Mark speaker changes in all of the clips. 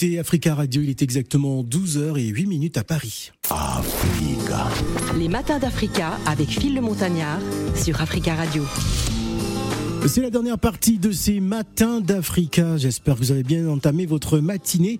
Speaker 1: écoutez Africa Radio, il est exactement 12h et 8 minutes à Paris.
Speaker 2: Africa.
Speaker 3: Les matins d'Africa avec Phil le Montagnard sur Africa Radio.
Speaker 1: C'est la dernière partie de ces matins d'Africa. J'espère que vous avez bien entamé votre matinée.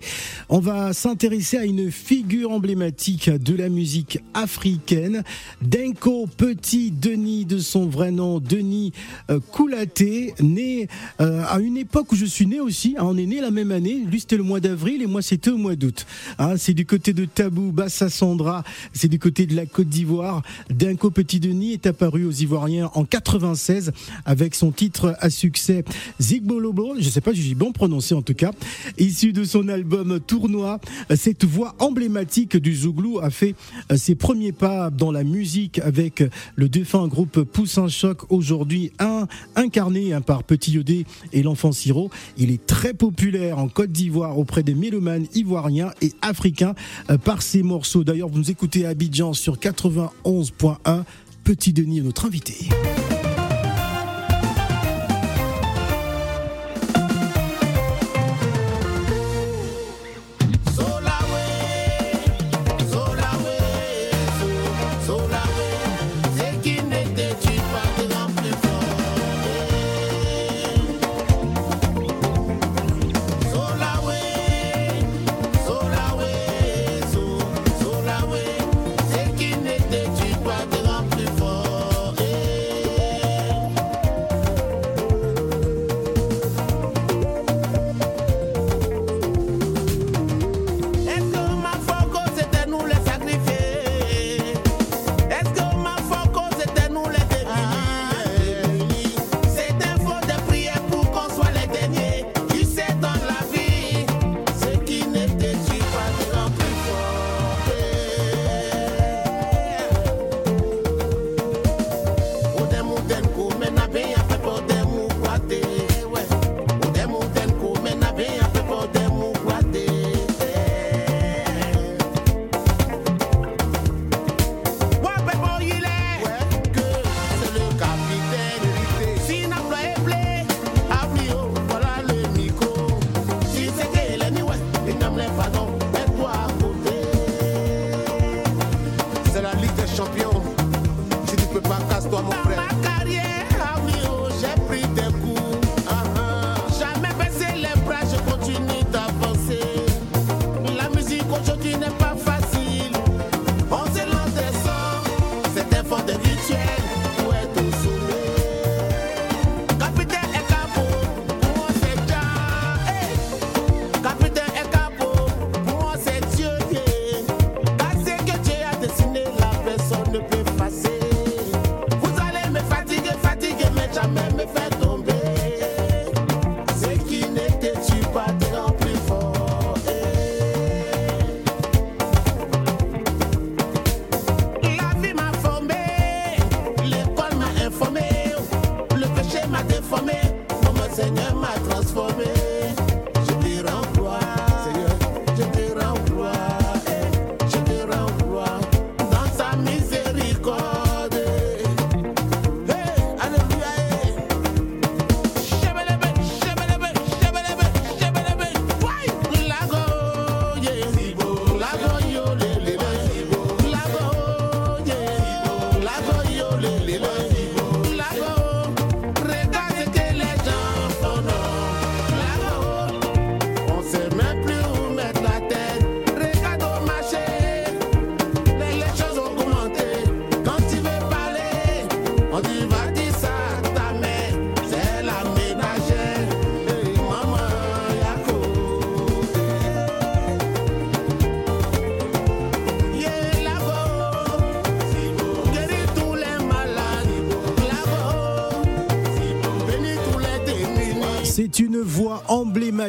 Speaker 1: On va s'intéresser à une figure emblématique de la musique africaine. Denko Petit Denis, de son vrai nom, Denis euh, Koulaté, né euh, à une époque où je suis né aussi. Ah, on est né la même année. Lui, c'était le mois d'avril et moi, c'était au mois d'août. Ah, c'est du côté de Tabou, Bassa Sandra. C'est du côté de la Côte d'Ivoire. Denko Petit Denis est apparu aux Ivoiriens en 96 avec son titre à succès Zigbolobo, je sais pas si j'ai bon prononcé en tout cas, issu de son album Tournoi. Cette voix emblématique du Zouglou a fait ses premiers pas dans la musique avec le défunt groupe Poussin Choc, aujourd'hui un, incarné hein, par Petit Yodé et l'enfant Siro. Il est très populaire en Côte d'Ivoire auprès des mélomanes ivoiriens et africains euh, par ses morceaux. D'ailleurs, vous nous écoutez à Abidjan sur 91.1. Petit Denis est notre invité.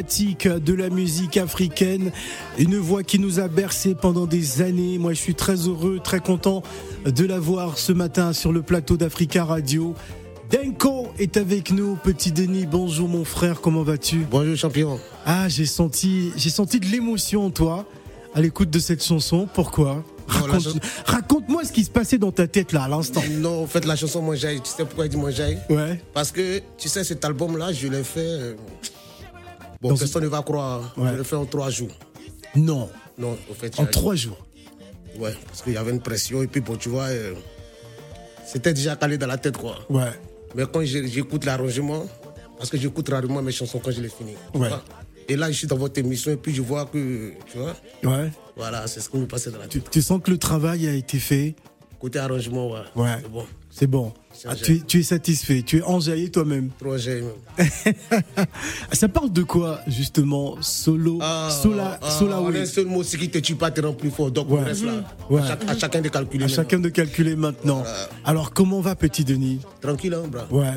Speaker 4: Emblématique de la musique africaine, une voix qui nous a bercé pendant des années. Moi, je suis très heureux, très content de la voir ce matin sur le plateau d'Africa Radio. Denko est avec nous, petit Denis. Bonjour mon frère, comment vas-tu?
Speaker 5: Bonjour champion.
Speaker 4: Ah, j'ai senti, j'ai senti de l'émotion en toi à l'écoute de cette chanson. Pourquoi? Raconte- Raconte-moi ce qui se passait dans ta tête là à l'instant.
Speaker 5: Non, en fait, la chanson Mon Jaï, tu sais pourquoi il dit Mon Jaï
Speaker 4: Ouais.
Speaker 5: Parce que, tu sais, cet album-là, je l'ai fait. Bon, personne ne va croire.
Speaker 4: Ouais.
Speaker 5: Je l'ai fait en trois jours.
Speaker 4: Non,
Speaker 5: Non, en fait.
Speaker 4: en trois jours.
Speaker 5: Ouais, parce qu'il y avait une pression. Et puis, bon, tu vois, euh, c'était déjà calé dans la tête, quoi.
Speaker 4: Ouais.
Speaker 5: Mais quand j'écoute l'arrangement, parce que j'écoute rarement mes chansons quand je les finis.
Speaker 4: Ouais.
Speaker 5: Et là, je suis dans votre émission et puis je vois que, tu vois,
Speaker 4: Ouais.
Speaker 5: voilà, c'est ce qui me passait dans la
Speaker 4: Tu,
Speaker 5: tête.
Speaker 4: tu sens que le travail a été fait?
Speaker 5: Côté arrangement, ouais.
Speaker 4: Ouais.
Speaker 5: C'est bon.
Speaker 4: C'est bon.
Speaker 5: C'est
Speaker 4: Ah, tu, es, tu es satisfait, tu es enjaillé toi-même.
Speaker 5: Même.
Speaker 4: Ça parle de quoi, justement Solo,
Speaker 5: Ah,
Speaker 4: Sola,
Speaker 5: ah,
Speaker 4: Sola, oui.
Speaker 5: un seul mot, ce qui te tue pas te rend plus fort. Donc,
Speaker 4: Ouais.
Speaker 5: on reste là.
Speaker 4: Ouais.
Speaker 5: À, chaque- à chacun de calculer.
Speaker 4: À chacun de calculer maintenant.
Speaker 5: Voilà.
Speaker 4: Alors, comment va Petit Denis?
Speaker 5: Tranquille, hein, bras.
Speaker 4: Ouais.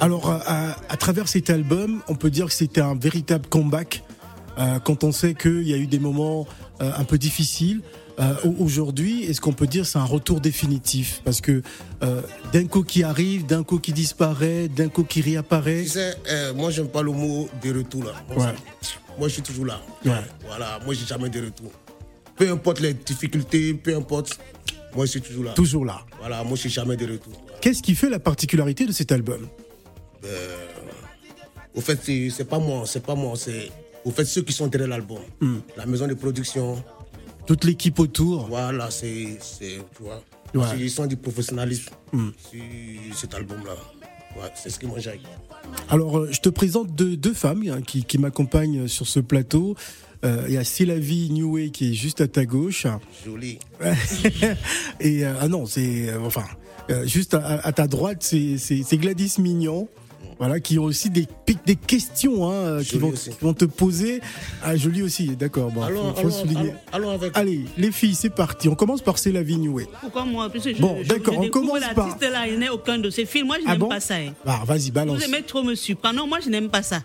Speaker 4: Alors, à, à- à travers cet album, on peut dire que c'était un véritable comeback. euh, quand on sait qu'il y a eu des moments euh, un peu difficiles. Euh, au- Aujourd'hui, est-ce qu'on peut dire c'est un retour définitif? Parce que euh, d'un coup qui arrive, d'un coup qui disparaît, d'un coup qui réapparaît.
Speaker 5: Tu sais, moi, j'aime pas le mot de retour, là. Moi,
Speaker 4: Ouais.
Speaker 5: ça- Moi, je suis toujours là.
Speaker 4: Ouais.
Speaker 5: Voilà, moi, j'ai jamais de retour. Peu importe les difficultés, peu importe, moi, je suis toujours là.
Speaker 4: Toujours là.
Speaker 5: Voilà, moi, je suis jamais de retour.
Speaker 4: Qu'est-ce qui fait la particularité de cet album?
Speaker 5: Au fait, c'est pas moi, c'est pas moi, c'est au fait ceux qui sont derrière l'album.
Speaker 4: Hmm.
Speaker 5: La maison de production,
Speaker 4: Toute l'équipe autour.
Speaker 5: voilà, c'est, tu vois.
Speaker 4: Ouais.
Speaker 5: Ils sont du professionnalisme
Speaker 4: Hmm.
Speaker 5: sur cet album-là. Ouais, c'est ce qui m'enjaille.
Speaker 4: Alors, euh, je te présente deux, deux femmes hein, qui, qui m'accompagnent sur ce plateau. Euh, Il y a Sylvie Newey qui est juste à ta gauche.
Speaker 5: Joli.
Speaker 4: Et euh, ah non, c'est enfin euh, juste à, à ta droite, c'est Gladys Mignon. Voilà, qui ont aussi des, des questions hein, euh, qui, vont, qui vont te poser. Ah, joli aussi, d'accord. Bon,
Speaker 5: Allons,
Speaker 4: faut, faut
Speaker 5: allons,
Speaker 4: souligner.
Speaker 5: allons, allons avec.
Speaker 4: Allez, les filles, c'est parti. On commence par Sylvie Newey.
Speaker 6: Pourquoi moi? Parce que je,
Speaker 4: Bon,
Speaker 6: je-
Speaker 4: d'accord,
Speaker 6: je
Speaker 4: on commence par-
Speaker 6: l'artiste là, il n'est aucun de ses films. Moi, je
Speaker 4: Ah
Speaker 6: n'aime
Speaker 4: bon?
Speaker 6: pas ça. hein.
Speaker 4: Ah, vas-y, balance.
Speaker 6: Vous aimez trop me surprendre. Non, moi, je n'aime pas ça.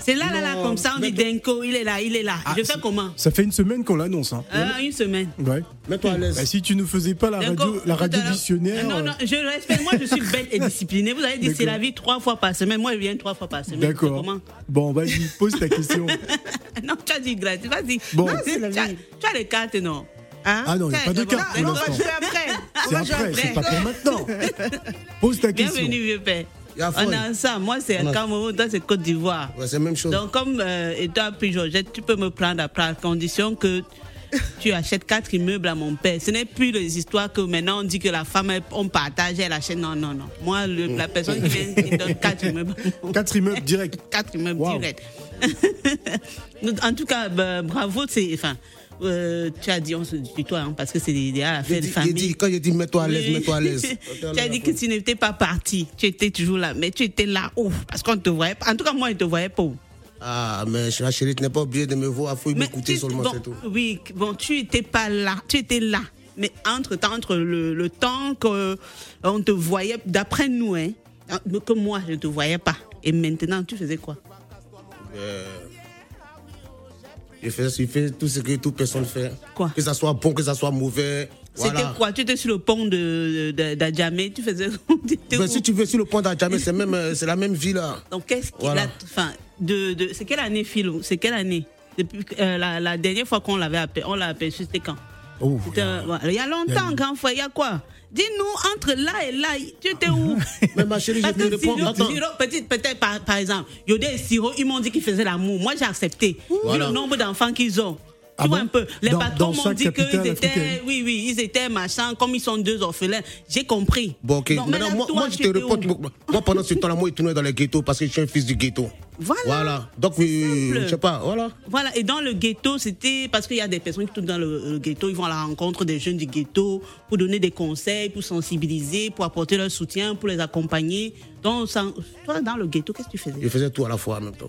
Speaker 6: C'est là, là, là, comme ça, on dit Denko, il est là, il est là.
Speaker 4: Ah,
Speaker 6: je fais comment
Speaker 4: Ça fait une semaine qu'on l'annonce. Hein.
Speaker 6: Ah, Une semaine.
Speaker 4: Ouais.
Speaker 5: Mets-toi à l'aise.
Speaker 4: Bah, si tu ne faisais pas la
Speaker 6: Denko,
Speaker 4: radio, la radio missionnaire.
Speaker 6: Non, non, je respecte. Moi, je suis belle et disciplinée. Vous avez dit, c'est la vie trois fois par semaine. Moi, je viens trois fois par semaine.
Speaker 4: D'accord.
Speaker 6: Comment
Speaker 4: Bon, vas-y, pose ta question.
Speaker 6: Non, tu as dit gratuit. Vas-y.
Speaker 4: Bon.
Speaker 6: Non, tu, as, tu as les cartes, non Hein
Speaker 4: Ah non, il n'y a pas de
Speaker 6: as-
Speaker 4: carte l'instant.
Speaker 6: je vais après.
Speaker 4: C'est après, c'est pas pour maintenant. Pose ta question.
Speaker 6: Bienvenue, vieux père.
Speaker 5: A
Speaker 6: On est ensemble. Moi, c'est
Speaker 5: a-
Speaker 6: Cameroun, toi, c'est Côte d'Ivoire.
Speaker 5: Ouais, c'est la même chose.
Speaker 6: Donc, comme euh, étant puis Georgette, tu peux me prendre après à condition que tu achètes quatre immeubles à mon père. Ce n'est plus les histoires que maintenant on dit que la femme, on partage, elle achète. Non, non, non. Moi, le- la personne qui vient, qui donne quatre immeubles.
Speaker 4: Quatre immeubles direct.
Speaker 6: quatre immeubles
Speaker 4: Wow.
Speaker 6: directs. en tout cas, bah, bravo. C'est, enfin, euh, tu as dit on se tutoie hein, parce que c'est l'idéal à
Speaker 5: J'ai
Speaker 6: faire de famille.
Speaker 5: dit, quand j'ai dit mets-toi à l'aise,
Speaker 6: Oui.
Speaker 5: mets-toi à l'aise.
Speaker 6: tu as dit que tu n'étais pas parti. Tu étais toujours là. Mais tu étais là où Parce qu'on ne te voyait pas. En tout cas, moi, je ne te voyais pas.
Speaker 5: Ah, mais ma chérie, tu n'es pas obligé de me voir, il faut m'écouter seulement,
Speaker 6: bon,
Speaker 5: c'est tout.
Speaker 6: Oui, bon, tu n'étais pas là. Tu étais là. Mais entre-temps, entre le, le temps qu'on te voyait, d'après nous, hein, que moi, je ne te voyais pas. Et maintenant, tu faisais quoi?
Speaker 5: Euh, je fais, je fais tout ce que toute personne fait.
Speaker 6: Quoi?
Speaker 5: Que ça soit bon, que ça soit mauvais.
Speaker 6: C'était
Speaker 5: Voilà.
Speaker 6: quoi? Tu étais sur le pont de, de, d'Adjamé, tu faisais. étais
Speaker 5: Ben, si tu veux sur le point d'Adjamé, c'est même, euh, c'est la même vie là.
Speaker 6: Donc, qu'est-ce qui.
Speaker 5: Voilà.
Speaker 6: la- Enfin, de, de, c'est quelle année, Philo? C'est quelle année? Depuis euh, la, la dernière fois qu'on l'avait appelé, on l'a aperçu, c'était quand?
Speaker 4: Oh,
Speaker 6: euh, Il y a longtemps, grand frère, il y a quoi? Dis-nous, entre là et là, tu étais où?
Speaker 5: Mais ma chérie, je
Speaker 6: Parce que. Siro. Siro, peut-être, peut-être par, par exemple, Yodé et Siro, ils m'ont dit qu'ils faisaient l'amour. Moi, j'ai accepté. Vu
Speaker 5: Voilà.
Speaker 6: le nombre d'enfants qu'ils ont.
Speaker 4: Ah
Speaker 6: tu vois
Speaker 4: bon?
Speaker 6: un peu. Les
Speaker 4: Dans-
Speaker 6: patrons m'ont dit qu'ils étaient, oui, oui, ils étaient machin, comme ils sont deux orphelins. J'ai compris.
Speaker 5: Bon, ok. Maintenant, moi,
Speaker 6: toi,
Speaker 5: moi, je te reporte. Moi, pendant ce temps-là, moi, je tournais dans les ghettos parce que je suis un fils du ghetto.
Speaker 6: Voilà.
Speaker 5: Voilà. Donc, euh, je sais pas, voilà.
Speaker 6: Voilà, et dans le ghetto, c'était parce qu'il y a des personnes qui tournent dans le, le ghetto, ils vont à la rencontre des jeunes du ghetto pour donner des conseils, pour sensibiliser, pour apporter leur soutien, pour les accompagner. Donc, ça- toi, dans le ghetto, qu'est-ce que tu faisais?
Speaker 5: Je faisais tout à la fois en même temps.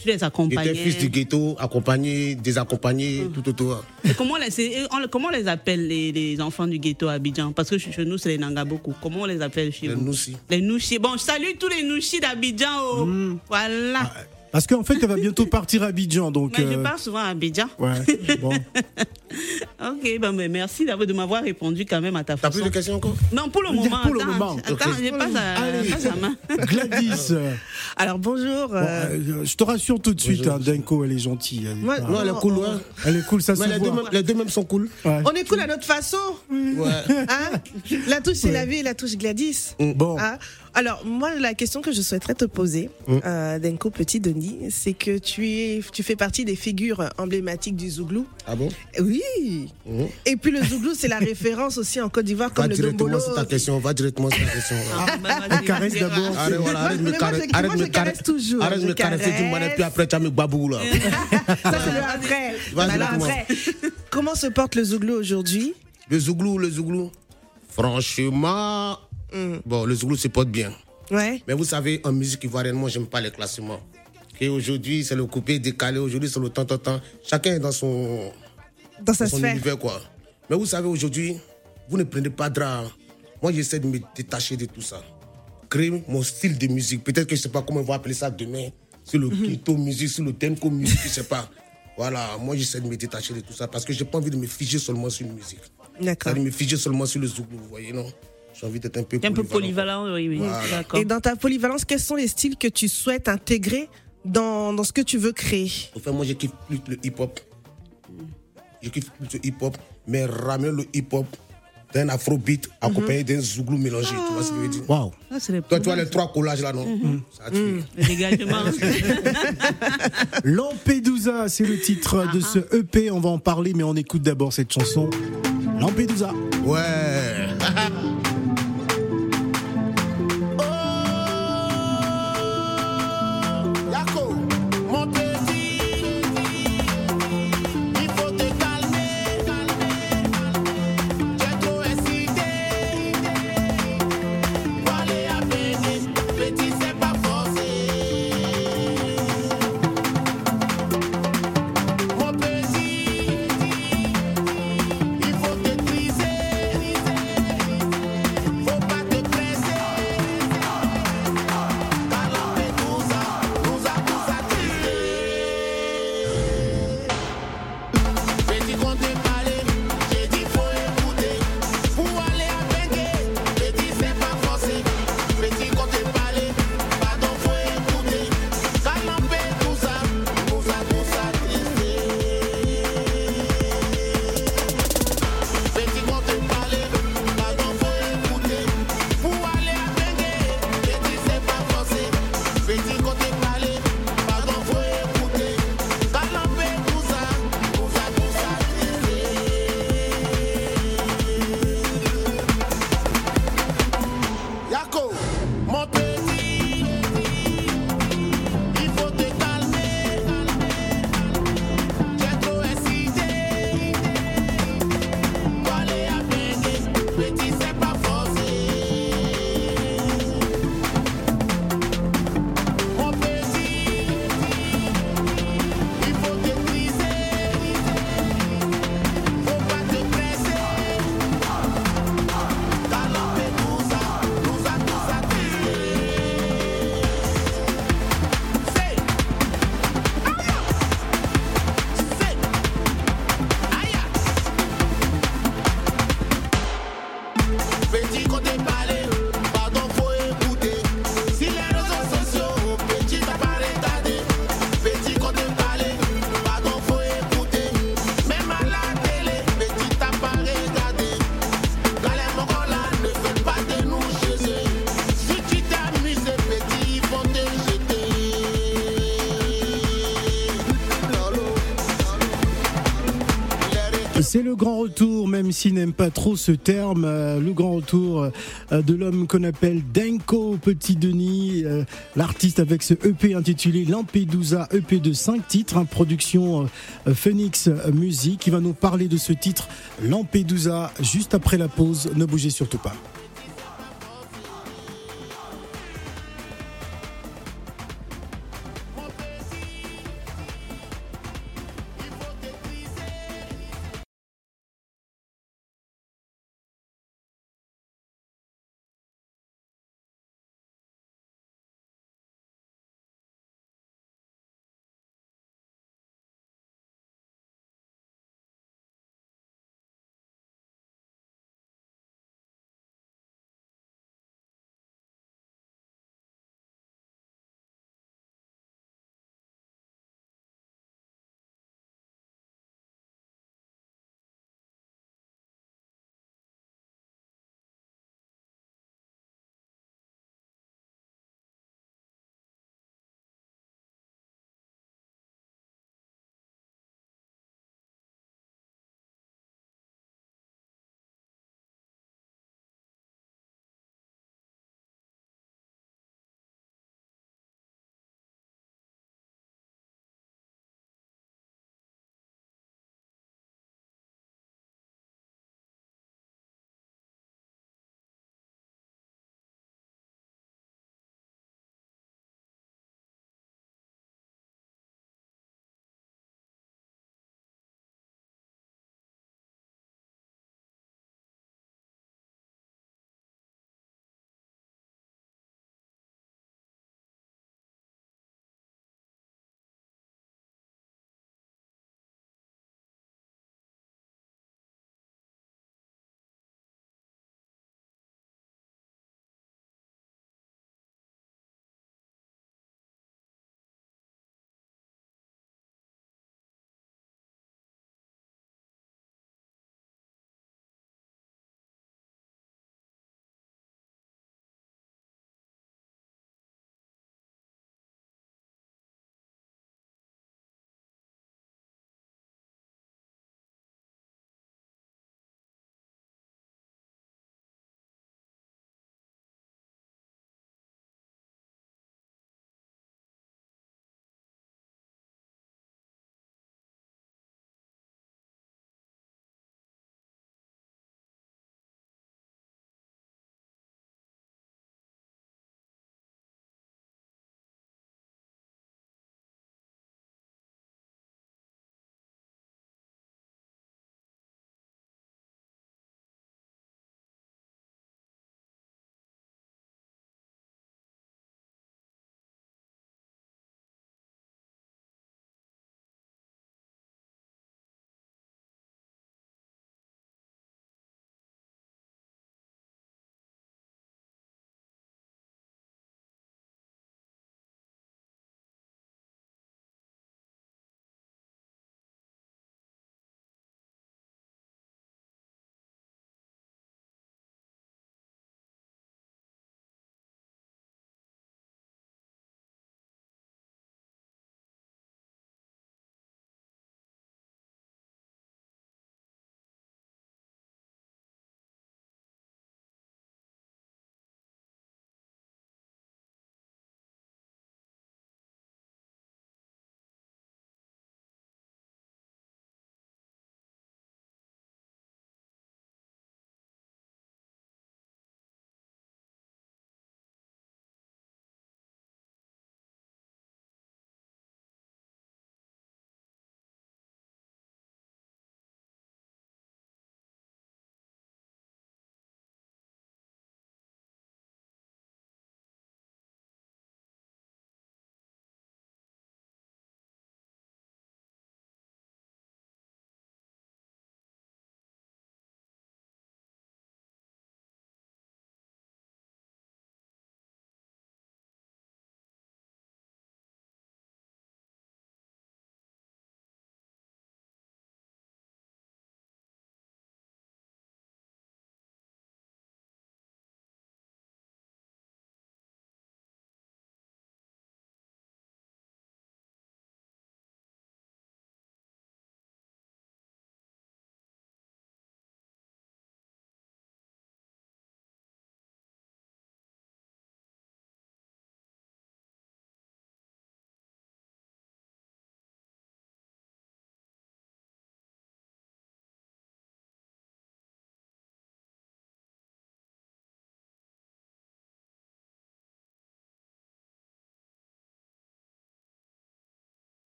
Speaker 6: Tu les accompagnais.
Speaker 5: J'étais fils du ghetto, accompagné, désaccompagné,
Speaker 6: Hum.
Speaker 5: tout autour.
Speaker 6: Et comment, on les, comment les appelle les, les enfants du ghetto à Abidjan? Parce que chez nous, c'est les Nangaboko. Comment on les appelle chez
Speaker 5: Les
Speaker 6: vous?
Speaker 5: Noussi.
Speaker 6: Les Nouchis. Bon, je salue tous les Nouchis d'Abidjan. oh. Voilà.
Speaker 4: Parce qu'en fait, elle va bientôt partir à Abidjan, donc.
Speaker 6: Mais je
Speaker 4: euh,
Speaker 6: pars souvent à Abidjan.
Speaker 4: Ouais, bon.
Speaker 6: Ok, ben, mais merci d'avoir- de m'avoir répondu quand même à ta
Speaker 5: T'as
Speaker 6: façon.
Speaker 5: plus de questions encore?
Speaker 6: Non, pour le moment.
Speaker 4: pour le
Speaker 6: attends,
Speaker 4: moment.
Speaker 6: Attends, je passe à,
Speaker 4: Allez.
Speaker 6: passe à main.
Speaker 4: Gladys,
Speaker 7: Alors bonjour.
Speaker 4: bon,
Speaker 7: euh,
Speaker 4: euh, je te rassure tout de suite, hein, Denko, elle est gentille. Elle
Speaker 5: Non, elle est cool, ouais.
Speaker 4: elle est cool, ça
Speaker 5: Mais
Speaker 4: se
Speaker 5: les deux,
Speaker 4: voit.
Speaker 5: même, les deux même sont cool.
Speaker 4: Ouais.
Speaker 7: on est cool à notre façon.
Speaker 5: Ouais.
Speaker 7: Hein? La touche c'est la vie, la touche Gladys.
Speaker 4: Bon,
Speaker 7: Hein? Alors moi la question que je souhaiterais te poser, euh, Denko Petit Denis, c'est que tu es, tu fais partie des figures emblématiques du Zouglou.
Speaker 5: Ah bon?
Speaker 7: Oui.
Speaker 5: Mhm.
Speaker 7: Et puis le Zouglou c'est la référence aussi en Côte d'Ivoire
Speaker 5: Va
Speaker 7: comme le
Speaker 5: directement
Speaker 7: Dombolo.
Speaker 5: sur ta question, va directement sur ta question.
Speaker 6: Ah, ben, vas-y,
Speaker 4: caresse d'abord.
Speaker 5: Arrête, voilà, arrête me
Speaker 7: moi,
Speaker 5: caresser.
Speaker 7: je-
Speaker 5: Arrête
Speaker 7: moi,
Speaker 5: de
Speaker 7: je
Speaker 5: me caresser
Speaker 7: caresse toujours,
Speaker 5: Arrête me caresser, tu me
Speaker 7: caresse.
Speaker 5: puis après tu as mes babou là.
Speaker 7: Ça c'est le après.
Speaker 5: Vas-y,
Speaker 7: Alors, après, comment se porte le Zouglou aujourd'hui?
Speaker 5: Le Zouglou, le Zouglou. Franchement, bon, le Zouglou se porte bien.
Speaker 7: Ouais.
Speaker 5: Mais vous savez, en musique ivoirienne, moi, j'aime pas les classements. Et aujourd'hui, c'est le coupé décalé. Aujourd'hui, c'est le temps, temps, temps. Chacun est dans son,
Speaker 7: Dans sa
Speaker 5: dans son
Speaker 7: sphère.
Speaker 5: univers, quoi. Mais vous savez, aujourd'hui, vous ne prenez pas de drap. Moi, j'essaie de me détacher de tout ça. Créer mon style de musique. Peut-être que je sais pas comment on va appeler ça demain. Sur le ghetto musique, sur le tempo musique, je sais pas. Voilà, moi, j'essaie de me détacher de tout ça parce que j'ai pas envie de me figer seulement sur une musique.
Speaker 7: D'accord.
Speaker 5: De me figer seulement sur le zouglou, vous voyez, non? J'ai envie d'être un peu
Speaker 6: un peu
Speaker 5: polyvalent.
Speaker 6: polyvalent, oui, oui.
Speaker 5: Voilà.
Speaker 6: D'accord.
Speaker 7: Et dans ta polyvalence, quels sont les styles que tu souhaites intégrer dans, dans ce que tu veux créer?
Speaker 5: Enfin, moi, je kiffe plus le hip-hop. Je kiffe plus le hip-hop, mais ramener le hip-hop d'un afrobeat accompagné d'un zouglou mélangé. Tu vois ce que je veux dire?
Speaker 4: Waouh.
Speaker 6: Les
Speaker 5: Toi, tu vois les trois collages là, non? Ça a tué.
Speaker 6: Le dégagement.
Speaker 4: Lampedusa, c'est le titre de ce EP. On va en parler, mais on écoute d'abord cette chanson. Lampedusa.
Speaker 5: Ouais.
Speaker 4: même s'il n'aime pas trop ce terme, euh, le grand retour euh, de l'homme qu'on appelle Denko Petit Denis, euh, l'artiste avec ce EP intitulé Lampedusa, EP de 5 titres, hein, production Phoenix Music, qui va nous parler de ce titre Lampedusa juste après la pause. Ne bougez surtout pas.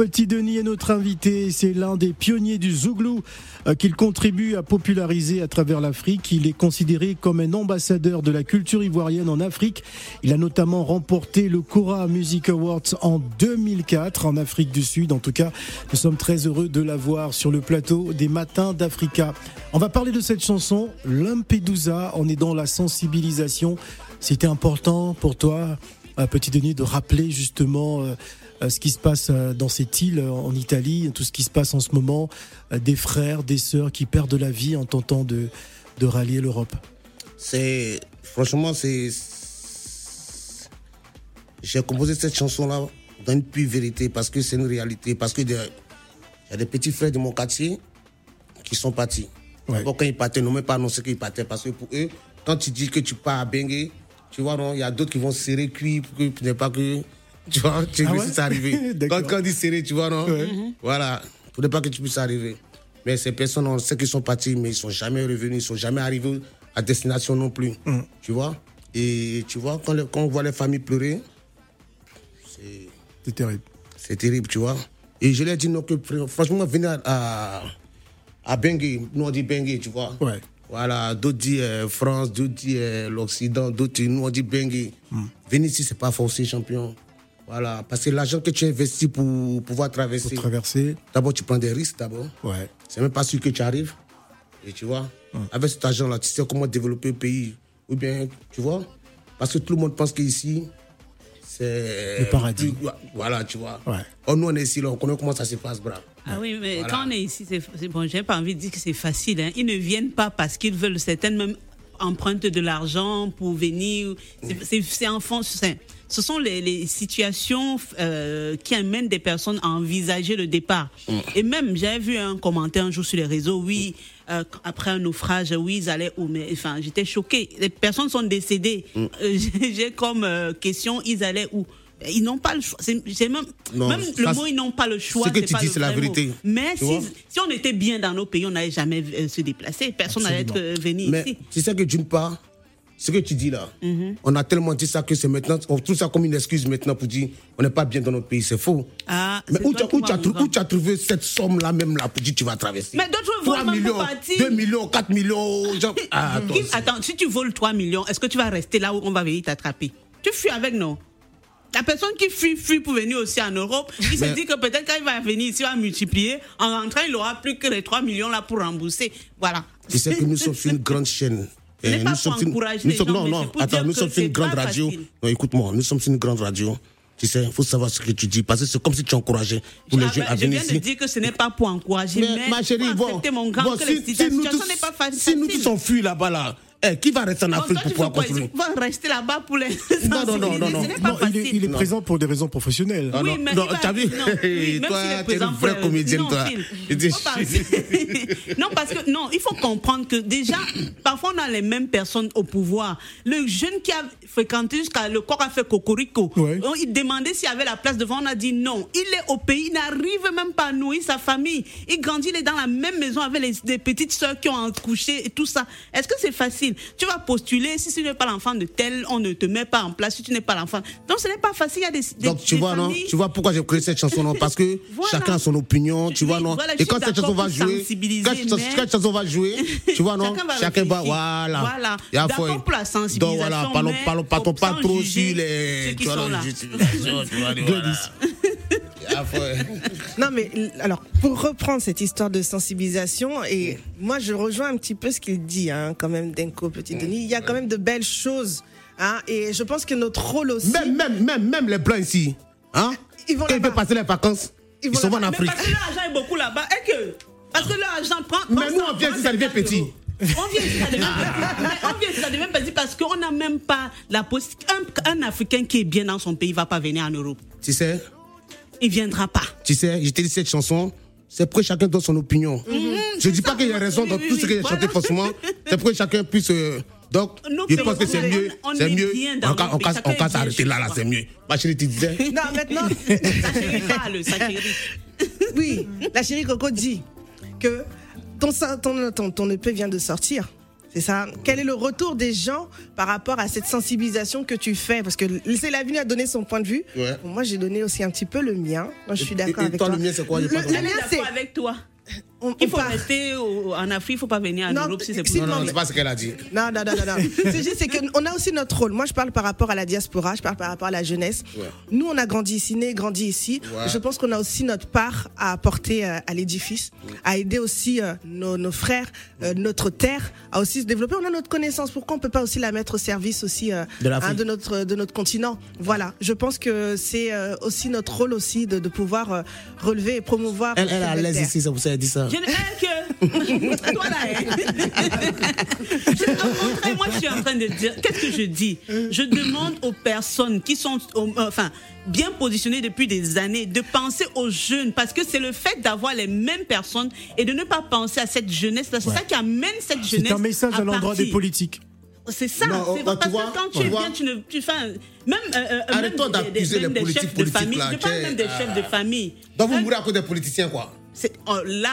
Speaker 8: Petit
Speaker 4: Denis est notre invité. C'est l'un des pionniers du Zouglou euh, qu'il contribue à populariser à travers l'Afrique. Il est considéré comme un ambassadeur de la culture ivoirienne en Afrique. Il a notamment remporté le Cora Music Awards en 2004 en Afrique du Sud. En tout cas, nous sommes très heureux de l'avoir sur le plateau des Matins d'Africa. On va parler de cette chanson, Lampedusa. On est dans la sensibilisation. C'était important pour toi, euh, Petit Denis, de rappeler justement euh, ce qui se passe euh, dans cette île euh, en Italie, tout ce qui se passe en ce moment, euh, des frères, des sœurs qui perdent la vie en tentant de, de rallier l'Europe.
Speaker 5: C'est franchement c'est j'ai composé cette chanson là dans une pure vérité parce que c'est une réalité parce que des- il y a des petits frères de mon quartier qui sont partis.
Speaker 4: Ouais.
Speaker 5: Quand ils partaient, n'ont même pas annoncé qu'ils partaient parce que pour eux, quand tu dis que tu pars à Bengue, tu vois, il y a d'autres qui vont serrer cuit pour que tu n'aies pas que. Tu vois, tu
Speaker 4: Ah
Speaker 5: veux
Speaker 4: ouais?
Speaker 5: arrive.
Speaker 4: D'accord.
Speaker 5: quand, quand on dit serrer, tu vois, non? Voilà, pour ne pas que tu puisses arriver. Mais ces personnes, on sait qu'ils sont partis, mais ils sont jamais revenus, ils sont jamais arrivés à destination non plus. Tu vois? Et tu vois, quand, le- quand on voit les familles pleurer,
Speaker 4: C'est terrible.
Speaker 5: c'est terrible, tu vois? Et je leur ai dit, non, que fr- franchement, venez à, à, Bengue. Nous, on dit Bengue, tu vois?
Speaker 4: Ouais.
Speaker 5: Voilà, d'autres disent euh, France, d'autres disent euh, l'Occident, d'autres, nous, on dit Bengue. Venez ici, c'est pas forcé, champion. Voilà, parce que l'argent que tu investis pour pouvoir traverser,
Speaker 4: Pour traverser,
Speaker 5: d'abord, tu prends des risques, d'abord.
Speaker 4: ouais.
Speaker 5: C'est même pas sûr que tu arrives. Et tu vois, avec cet argent-là, tu sais comment développer le pays. Ou bien, tu vois, parce que tout le monde pense qu'ici, c'est.
Speaker 4: Le paradis.
Speaker 5: plus- Voilà, tu vois.
Speaker 4: Ouais.
Speaker 5: Oh, nous, on est ici, là, on connaît comment ça se passe, bravo.
Speaker 6: Ah oui, mais
Speaker 5: Voilà.
Speaker 6: quand on est ici, c'est bon, j'ai pas envie de dire que c'est facile. hein. Ils ne viennent pas parce qu'ils veulent, certaines même empruntent de l'argent pour venir. C'est- en fond, c'est- ce sont les, les situations euh, qui amènent des personnes à envisager le départ. Et même, j'avais vu un commentaire un jour sur les réseaux, oui, euh, après un naufrage, oui, ils allaient où Mais enfin, j'étais choquée. Les personnes sont décédées. Euh, j'ai- comme question, ils allaient où? Ils n'ont pas le choix. C'est même,
Speaker 5: Non,
Speaker 6: même le mot ils n'ont pas le choix.
Speaker 5: ce que tu
Speaker 6: pas
Speaker 5: dis, c'est la
Speaker 6: mot.
Speaker 5: vérité.
Speaker 6: Mais si, on était bien dans nos pays, on n'allait jamais euh, se déplacer. Personne n'allait être euh, venu
Speaker 5: Mais
Speaker 6: ici.
Speaker 5: tu sais que d'une part, ce que tu dis là, on a tellement dit ça que c'est maintenant, on trouve ça comme une excuse maintenant pour dire on n'est pas bien dans notre pays, c'est faux.
Speaker 6: Ah,
Speaker 5: Mais où tu as, trouvé cette somme-là même là pour dire tu vas traverser?
Speaker 6: Mais d'autres
Speaker 5: 3
Speaker 6: volent même
Speaker 5: millions,
Speaker 6: partir.
Speaker 5: 2 millions, 4 millions, genre, ah, attends,
Speaker 6: si tu voles 3 millions, est-ce que tu vas rester là où on va venir t'attraper? Tu fuis avec nous. La personne qui fuit, fuit pour venir aussi en Europe, il se dit que peut-être quand il va venir ici, il va multiplier. En rentrant, il n'aura plus que les 3 millions là pour rembourser. Voilà.
Speaker 5: Tu sais que nous sommes sur une grande chaîne. Euh,
Speaker 6: pas
Speaker 5: nous
Speaker 6: pour
Speaker 5: sommes sur une-
Speaker 6: encourager
Speaker 5: nous sommes-
Speaker 6: gens,
Speaker 5: non, non,
Speaker 6: pour
Speaker 5: attends, nous sommes sur une grande radio. Non, écoute-moi, nous sommes une grande radio. Tu sais, il faut savoir ce que tu dis. Parce que c'est comme si tu encourageais tous les
Speaker 6: Ah,
Speaker 5: jeunes
Speaker 6: bah,
Speaker 5: à
Speaker 6: je
Speaker 5: venir
Speaker 6: viens de
Speaker 5: ici.
Speaker 6: dire que ce n'est pas pour encourager, mais,
Speaker 5: ma chérie,
Speaker 6: pour
Speaker 5: bon,
Speaker 6: mon grand
Speaker 5: bon,
Speaker 6: que
Speaker 5: si,
Speaker 6: la
Speaker 5: si nous
Speaker 6: situation
Speaker 5: tous,
Speaker 6: n'est pas fa- facile.
Speaker 5: si nous tous on fuit là-bas là, eh, qui va rester en
Speaker 6: Bon,
Speaker 5: Afrique
Speaker 6: toi,
Speaker 5: pour pouvoir construire
Speaker 6: On va rester là-bas pour les
Speaker 5: Non, non, non, non, non.
Speaker 4: Non, il est,
Speaker 6: facile.
Speaker 4: il est présent pour des raisons professionnelles.
Speaker 5: Ah
Speaker 6: Oui,
Speaker 5: non,
Speaker 6: mais
Speaker 5: non, t'as vu?
Speaker 6: oui,
Speaker 5: Toi,
Speaker 6: s'il est
Speaker 5: tu es une
Speaker 6: présent
Speaker 5: vraie
Speaker 6: pour-
Speaker 5: comédienne, toi.
Speaker 6: Non, parce que non, il faut comprendre que déjà, parfois on a les mêmes personnes au pouvoir. Le jeune qui a fréquenté jusqu'à le corps a fait cocorico.
Speaker 4: Ouais.
Speaker 6: Il demandait s'il y avait la place devant, on a dit non. Il est au pays, il n'arrive même pas à nourrir sa famille. Il grandit, il est dans la même maison avec les, des petites soeurs qui ont accouché et tout ça. Est-ce que c'est facile? Tu vas postuler, si tu n'es pas l'enfant de tel, on ne te met pas en place si tu n'es pas l'enfant. Donc ce n'est pas facile, il y a des, des-
Speaker 5: Donc tu
Speaker 6: des
Speaker 5: vois non, tu vois pourquoi j'ai créé cette chanson non? Parce que
Speaker 6: Voilà.
Speaker 5: chacun a son opinion, tu vois non?
Speaker 6: voilà,
Speaker 5: Et quand cette chanson va jouer, quand, cette-
Speaker 6: mais-
Speaker 5: quand cette chanson va jouer, tu vois non,
Speaker 6: Chacun va
Speaker 5: chacun va
Speaker 6: réfléchir.
Speaker 5: voilà.
Speaker 6: Voilà.
Speaker 5: Il y a faut-
Speaker 6: pour la sensibilisation,
Speaker 5: Donc voilà, parlons parlons partons pas trop sur les
Speaker 6: ceux qui
Speaker 5: tu vois,
Speaker 6: sont là.
Speaker 7: Non, mais alors, pour reprendre cette histoire de sensibilisation, et moi je rejoins un petit peu ce qu'il dit, hein, quand même, Denko, petit Denis, il y a quand même de belles choses. Hein, et je pense que notre rôle aussi.
Speaker 5: Même même même même les blancs ici, hein
Speaker 7: Ils vont
Speaker 5: ils passer les vacances,
Speaker 7: Ils
Speaker 5: ils
Speaker 7: vont
Speaker 5: sont en
Speaker 6: Mais
Speaker 5: Afrique.
Speaker 6: parce que l'argent est beaucoup là-bas. Et que Parce que l'argent prend.
Speaker 5: Mais
Speaker 6: prend
Speaker 5: nous, on vient ici, ça devient
Speaker 6: 54
Speaker 5: petit.
Speaker 6: On vient ici, ça devient petit. Mais on vient ici, ça devient petit parce qu'on n'a même pas la possibilité. Un, un Africain qui est bien dans son pays ne va pas venir en Europe.
Speaker 5: Tu sais,
Speaker 6: Il ne viendra pas.
Speaker 5: tu sais, je t'ai dit cette chanson, c'est pour que chacun donne son opinion. Je dis pas qu'il y a raison dans
Speaker 6: Oui,
Speaker 5: tout
Speaker 6: oui,
Speaker 5: ce que j'ai
Speaker 6: oui,
Speaker 5: chanté forcément, c'est pour que chacun puisse. euh, donc, je pense que c'est mieux.
Speaker 6: on
Speaker 5: C'est
Speaker 6: est
Speaker 5: mieux. On casse-
Speaker 6: nos
Speaker 5: on
Speaker 6: pays,
Speaker 5: casse
Speaker 6: chacun
Speaker 5: on casse
Speaker 6: est bien
Speaker 5: arrêter
Speaker 6: chez
Speaker 5: là, là, c'est mieux. Ma chérie, tu disais.
Speaker 7: Non, maintenant,
Speaker 6: chérie parle, chérie.
Speaker 7: oui, la chérie Coco dit que ton, ton, ton, ton EP vient de sortir. C'est ça. Quel est le retour des gens par rapport à cette sensibilisation que tu fais? Parce que c'est la vie a donné son point de vue.
Speaker 5: Ouais.
Speaker 7: Moi, j'ai donné aussi un petit peu le mien. Moi, je suis d'accord avec
Speaker 5: toi,
Speaker 7: toi.
Speaker 5: le mien, c'est quoi?
Speaker 7: Le, mien,
Speaker 6: est
Speaker 7: c'est.
Speaker 6: d'accord avec toi.
Speaker 7: On-
Speaker 6: Il faut
Speaker 7: part-
Speaker 6: rester au- en Afrique, il ne faut pas venir en
Speaker 7: Non,
Speaker 6: Europe si c'est
Speaker 7: si-
Speaker 6: possible.
Speaker 5: Non, non,
Speaker 7: mais-
Speaker 5: c'est pas ce qu'elle a dit.
Speaker 7: Non, non, non, non, non. C'est juste c'est qu'on a aussi notre rôle. Moi, je parle par rapport à la diaspora, je parle par rapport à la jeunesse.
Speaker 5: Ouais.
Speaker 7: Nous, on a grandi ici, né, grandi ici.
Speaker 5: Ouais.
Speaker 7: Je pense qu'on a aussi notre part à apporter euh, à l'édifice, à aider aussi euh, nos, nos frères, euh, notre terre, à aussi se développer. On a notre connaissance. Pourquoi on peut pas aussi la mettre au service aussi euh,
Speaker 5: De l'Afrique.
Speaker 7: hein, de notre de notre continent? Voilà. Je pense que c'est euh, aussi notre rôle aussi de, de pouvoir euh, relever et promouvoir.
Speaker 5: Elle, elle est
Speaker 7: cette
Speaker 5: à l'aise ici, ça qu'elle dit ça.
Speaker 6: Je ne que. Toi hein. Au contraire, moi, je suis en train de dire. Qu'est-ce que je dis? Je demande aux personnes qui sont, au- enfin, bien positionnées depuis des années, de penser aux jeunes, parce que c'est le fait d'avoir les mêmes personnes et de ne pas penser à cette jeunesse. C'est ça qui amène cette jeunesse.
Speaker 4: C'est un message à l'endroit des politiques.
Speaker 6: C'est ça,
Speaker 5: Non,
Speaker 6: c'est
Speaker 5: oh,
Speaker 6: parce que quand tu es
Speaker 5: vois.
Speaker 6: bien, tu ne, tu fais même, euh, euh,
Speaker 5: Arrête-toi
Speaker 6: même des- des-
Speaker 5: d'accuser
Speaker 6: même
Speaker 5: les
Speaker 6: des chefs
Speaker 5: politiques
Speaker 6: de famille.
Speaker 5: là,
Speaker 6: Je parle même des chefs de famille.
Speaker 5: Donc vous mourrez à cause des politiciens, quoi.
Speaker 6: Oh, là,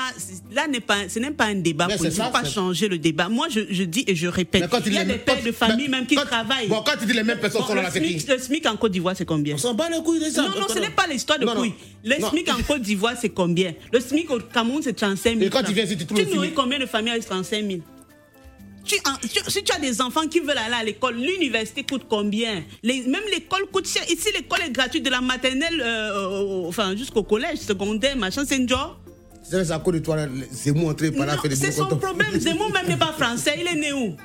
Speaker 6: là n'est pas, ce n'est pas un débat. Il ne faut pas changer le débat. Moi, je, je dis et je répète.
Speaker 5: Tu
Speaker 6: il y a des pères de famille même qui
Speaker 5: quand-
Speaker 6: travaillent.
Speaker 5: Bon, quand tu dis les mêmes personnes
Speaker 6: Bon,
Speaker 5: sont c'est qui?
Speaker 6: SMIC, le SMIC en Côte d'Ivoire, c'est combien?
Speaker 5: On s'en bat les couilles de ça.
Speaker 6: Non, non, ce n'est pas l'histoire de couilles. Le. SMIC en Côte d'Ivoire, c'est combien? Le SMIC au Cameroun, c'est 35 000.
Speaker 5: Et quand tu viens ici, tu trouves le
Speaker 6: nourris combien de familles avec 35 000 tu, tu- si tu as des enfants qui veulent aller à l'école, l'université coûte combien? Les- Même l'école coûte cher. Ici, l'école est gratuite de la maternelle euh, enfin, jusqu'au collège, secondaire, machin, c'est une job.
Speaker 5: C'est à cause de toi, moi entré par là, fait des
Speaker 6: C'est son problème. Zemmour même n'est pas français. Il est né où?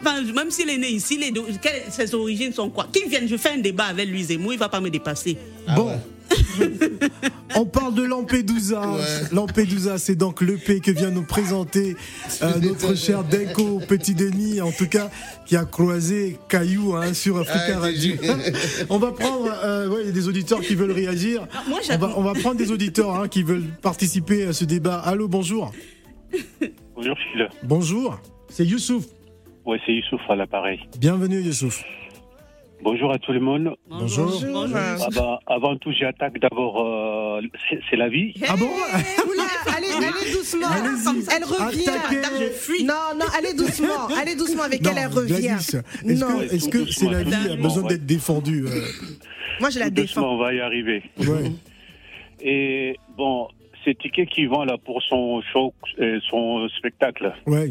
Speaker 6: Enfin, même s'il est né ici, quelles- ses origines sont quoi? Qu'il vienne, je fais un débat avec lui, Zemmour, il va pas me dépasser.
Speaker 4: bon. On parle de Lampedusa.
Speaker 5: Ouais.
Speaker 4: Lampedusa, c'est donc l'EP que vient nous présenter euh, notre cher Denko Petit Denis, en tout cas, qui a croisé Caillou hein, sur Africa
Speaker 5: Ah,
Speaker 4: Radio. on va prendre, euh, ouais, il y a des auditeurs qui veulent réagir.
Speaker 6: Ah, moi,
Speaker 4: on,
Speaker 6: j'avoue-
Speaker 4: va, on va prendre des auditeurs hein, qui veulent participer à ce débat. Allô, bonjour.
Speaker 9: Bonjour Phil.
Speaker 4: Bonjour. C'est Youssouf.
Speaker 9: Ouais, c'est Youssouf à l'appareil.
Speaker 4: Bienvenue, Youssouf.
Speaker 9: Bonjour à tout le monde.
Speaker 4: Bonjour.
Speaker 7: Bonjour.
Speaker 9: Ah bah, avant tout, j'attaque d'abord. euh, c'est- c'est la vie.
Speaker 4: Ah bon
Speaker 7: Oula, allez, allez doucement.
Speaker 4: Allez-y.
Speaker 7: Elle revient.
Speaker 4: Attaquez.
Speaker 6: Attends, je fuis.
Speaker 7: Non, non, allez doucement. Allez doucement avec
Speaker 4: Non,
Speaker 7: elle, elle revient.
Speaker 4: Gladys, est-ce
Speaker 7: Non.
Speaker 4: que, est-ce que c'est la vie a besoin d'être défendue euh,
Speaker 7: Moi, je la
Speaker 9: Tout doucement,
Speaker 7: défends.
Speaker 9: on va y arriver.
Speaker 4: ouais.
Speaker 9: Et bon, ces tickets qui vend là pour son show, euh, son spectacle.
Speaker 4: Ouais.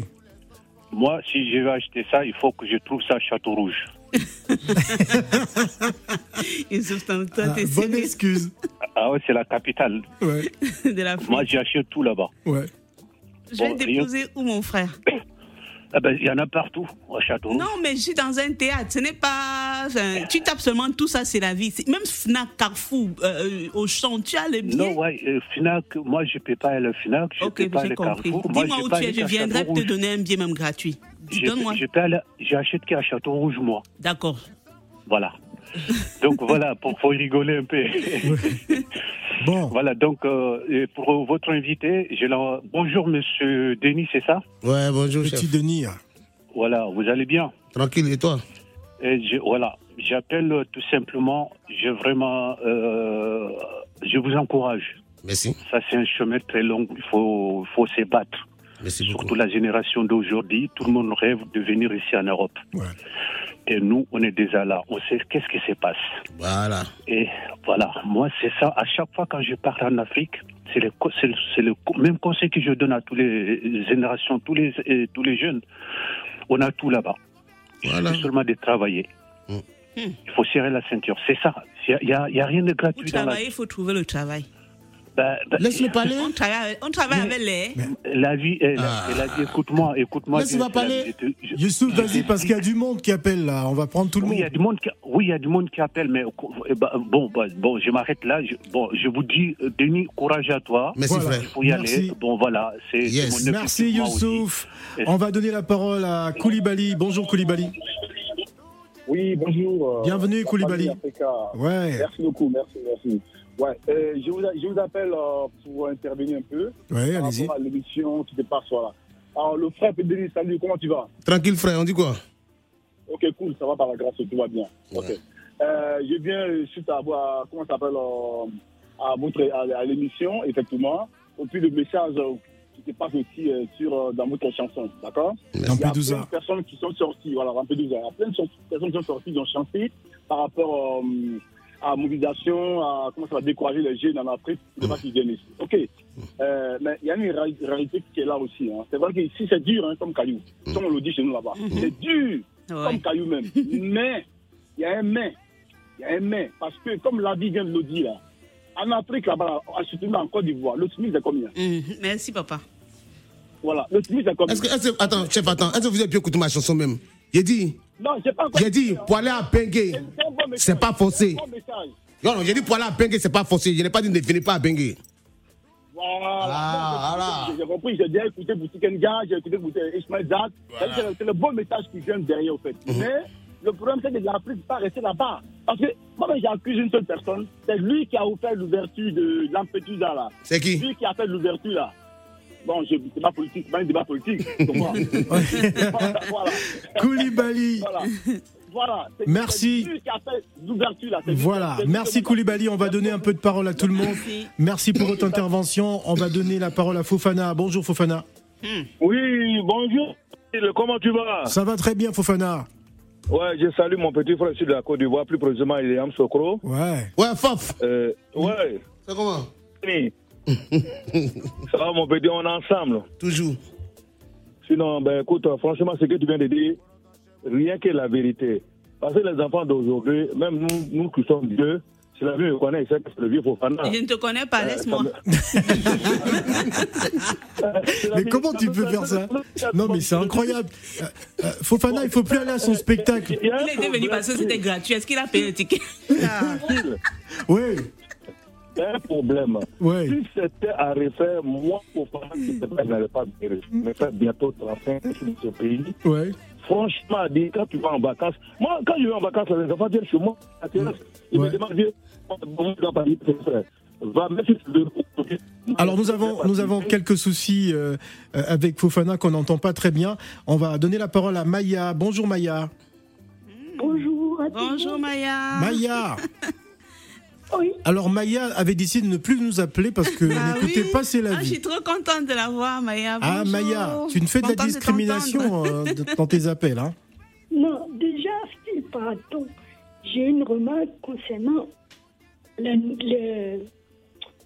Speaker 9: Moi, si je vais acheter ça, il faut que je trouve ça à Château Rouge.
Speaker 6: Youssouf,
Speaker 4: Ah, bonne excuse.
Speaker 9: Ah ouais, c'est la capitale.
Speaker 4: Ouais,
Speaker 6: de la
Speaker 9: Moi, j'achète tout là-bas.
Speaker 4: ouais.
Speaker 6: Je vais
Speaker 9: Bon,
Speaker 6: déposer où mon frère?
Speaker 9: Ah ben, il y en a partout, au château.
Speaker 6: Non, mais je suis dans un théâtre. Ce n'est pas. enfin, tu tapes seulement tout ça, c'est la vie. Même Fnac, Carrefour, euh, au champ, tu as les billets?
Speaker 9: Non, ouais, euh, Finac, moi, je ne paie pas aller au Finac, je ne
Speaker 6: Ok,
Speaker 9: paie pas le. Carrefour. Moi,
Speaker 6: Dis-moi où tu es, je
Speaker 9: à
Speaker 6: viendrai te donner un billet même gratuit.
Speaker 9: Je-
Speaker 6: Donne-moi.
Speaker 9: J'achète qu'à Château Rouge, moi.
Speaker 6: D'accord.
Speaker 9: Voilà. Donc voilà, pour, faut rigoler un peu.
Speaker 4: Bon,
Speaker 9: Voilà, donc euh, pour votre invité, j'ai la... bonjour Monsieur Denis, c'est ça?
Speaker 5: Ouais, bonjour, chef.
Speaker 4: petit Denis.
Speaker 9: Voilà, vous allez bien?
Speaker 5: Tranquille, et toi?
Speaker 9: Et je, voilà, j'appelle euh, tout simplement, je vraiment, euh, je vous encourage.
Speaker 5: Merci.
Speaker 9: Ça, c'est un chemin très long, il faut, faut se battre.
Speaker 5: Merci beaucoup.
Speaker 9: Surtout la génération d'aujourd'hui, tout le monde rêve de venir ici en Europe.
Speaker 4: Ouais.
Speaker 9: Et nous, on est déjà là, on sait qu'est-ce qui se passe.
Speaker 5: Voilà.
Speaker 9: Et voilà, moi, c'est ça. À chaque fois quand je pars en Afrique, c'est le, co- c'est le, c'est le co- même conseil que je donne à toutes les générations, tous les, et tous les jeunes. On a tout là-bas. Il
Speaker 5: Voilà.
Speaker 9: suffit seulement de travailler.
Speaker 5: Mm.
Speaker 9: Il faut serrer la ceinture. C'est ça. Il n'y a, il y a rien de
Speaker 6: Pour
Speaker 9: gratuit la
Speaker 6: travailler, il faut trouver le travail.
Speaker 9: Ben, ben,
Speaker 5: Laisse-le parler.
Speaker 6: On travaille, on travaille avec les.
Speaker 9: La vie, est, la,
Speaker 5: Ah.
Speaker 9: la vie, écoute-moi, écoute-moi.
Speaker 5: Laisse-le
Speaker 9: bien, c'est la
Speaker 5: parler.
Speaker 9: vie. Je
Speaker 4: Youssouf, vas-y, parce qu'il y a du monde qui appelle là. On va prendre tout le
Speaker 9: Oui, il y a
Speaker 4: monde.
Speaker 9: du monde qui, oui, il y a du monde qui appelle, mais eh ben, bon, bon, bon, je m'arrête là. Je, bon, je vous dis, euh, Denis, courage à toi.
Speaker 5: Merci,
Speaker 4: Voilà.
Speaker 5: frère.
Speaker 9: Il faut y
Speaker 4: Merci.
Speaker 9: aller. Bon, voilà, c'est
Speaker 5: Yes.
Speaker 4: Merci. Youssouf. On va donner la parole à Koulibaly. Bonjour Koulibaly.
Speaker 10: Oui, bonjour. euh,
Speaker 4: Bienvenue, Koulibaly. Ouais,
Speaker 10: Merci beaucoup, merci, merci. Ouais, euh, je, vous, je vous appelle euh, pour intervenir un peu par
Speaker 4: allez-y.
Speaker 10: l'émission qui se passe voilà. Alors, le frère Pédéry, salut, comment tu vas?
Speaker 5: Tranquille, frère, on dit quoi?
Speaker 10: Ok, cool, ça va par la grâce, tout va bien. Ok. Euh, je viens suite à, à comment ça s'appelle, euh, à, votre, à, à l'émission, effectivement, au plus de messages euh, qui se passent aussi sur, dans votre chanson, d'accord? Il y a plein
Speaker 4: Lampedusa.
Speaker 10: de personnes qui sont sorties, voilà, Lampedusa. Il y a plein de so- personnes qui sont sorties, qui ont chanté par rapport à la mobilisation, à comment ça va décourager les jeunes en Afrique, de pas qu'ils viennent ici. Ok. Euh, mais il y a une ré- réalité qui est là aussi. hein. C'est vrai que ici, c'est dur hein, comme caillou. Comme on le dit chez nous là-bas. C'est dur
Speaker 6: Ouais.
Speaker 10: comme caillou même. mais, il y a un mais. Il y a un mais. Parce que, comme la vie vient de le dire, là, en Afrique, là-bas, surtout en Côte d'Ivoire, le SMIC, c'est combien?
Speaker 6: Hum, Merci, papa.
Speaker 10: Voilà, le SMIC, c'est combien?
Speaker 5: Est-ce que, attends, chef, attends, est-ce que vous avez bien écouté ma chanson même? J'ai dit,
Speaker 10: Non, j'ai pas encore
Speaker 5: j'ai dit, pour aller à Bengue,
Speaker 10: C'est
Speaker 5: pas forcé. Non, non, j'ai dit pour aller à Bengue, c'est pas forcé. Je n'ai pas dit ne venez pas à Bengue.
Speaker 10: Voilà.
Speaker 5: Ah,
Speaker 10: j'ai- compris, j'ai déjà écouté Boutique Nga, j'ai écouté Ismaël Zad. C'est- le- bon message qui vient derrière, en fait. Mais le problème, c'est que l'Afrique ne pas rester là-bas. Parce que moi, j'accuse une seule personne. C'est lui qui a offert l'ouverture de Lampedusa, là.
Speaker 5: C'est qui?
Speaker 10: Lui qui a fait l'ouverture, là. Bon, je- c'est pas politique, c'est pas un débat politique. voilà. voilà.
Speaker 4: Koulibaly.
Speaker 10: Voilà. Voilà. C'est-
Speaker 4: Merci.
Speaker 10: C'est lui qui a fait l'ouverture, là. C'est lui-
Speaker 4: Voilà, merci Koulibaly. On va donner un peu de parole à tout le monde.
Speaker 6: Merci.
Speaker 4: Merci pour votre intervention. On va donner la parole à Fofana. Bonjour Fofana.
Speaker 10: Oui, bonjour. Comment tu vas?
Speaker 4: Ça va très bien Fofana.
Speaker 10: Ouais, je salue mon petit frère de la Côte d'Ivoire, plus précisément il est Sokro.
Speaker 4: Ouais.
Speaker 5: Ouais, Fof.
Speaker 10: Euh, ouais,
Speaker 5: C'est comment?
Speaker 10: ça va mon petit, on est ensemble.
Speaker 5: Toujours.
Speaker 10: Sinon, ben écoute, franchement, ce que tu viens de dire, rien que la vérité. Parce que les enfants d'aujourd'hui, même nous, nous qui sommes vieux, si la vie me connaît, c'est le vieux Fofana.
Speaker 6: Je ne te connais pas, laisse-moi.
Speaker 4: Mais comment tu peux faire ça? Non mais c'est incroyable. Euh, euh, Fofana, il faut plus aller à son spectacle.
Speaker 10: Il
Speaker 6: était venu parce que c'était gratuit. Est-ce qu'il a payé le ticket?
Speaker 4: Oui,
Speaker 10: un problème.
Speaker 4: oui.
Speaker 10: Si c'était à refaire, moi, Fofana, qui n'allais pas me faire bientôt 35 sur ce pays.
Speaker 4: Ouais.
Speaker 10: Franchement, dit, quand tu vas en vacances, moi, quand je vais en vacances, les enfants viennent chez moi, à la terrasse, ils
Speaker 4: Ouais.
Speaker 10: me demandent, viens, dans frère, va, veux.
Speaker 4: Alors nous avons nous avons quelques soucis euh, euh, avec Fofana qu'on n'entend pas très bien. On va donner la parole à Maya. Bonjour Maya.
Speaker 11: Bonjour à tous.
Speaker 6: Bonjour Maya.
Speaker 4: Maya.
Speaker 11: Oui,
Speaker 4: Alors Maya avait décidé de ne plus nous appeler parce que
Speaker 6: Ah
Speaker 4: n'écoutait
Speaker 6: oui.
Speaker 4: pas C'est la
Speaker 6: Ah, je suis
Speaker 4: vie.
Speaker 6: trop contente de la voir, Maya.
Speaker 4: Ah. Maya, tu ne fais de la discrimination euh, de- dans tes appels. Hein.
Speaker 11: non, déjà, pardon, j'ai une remarque concernant la,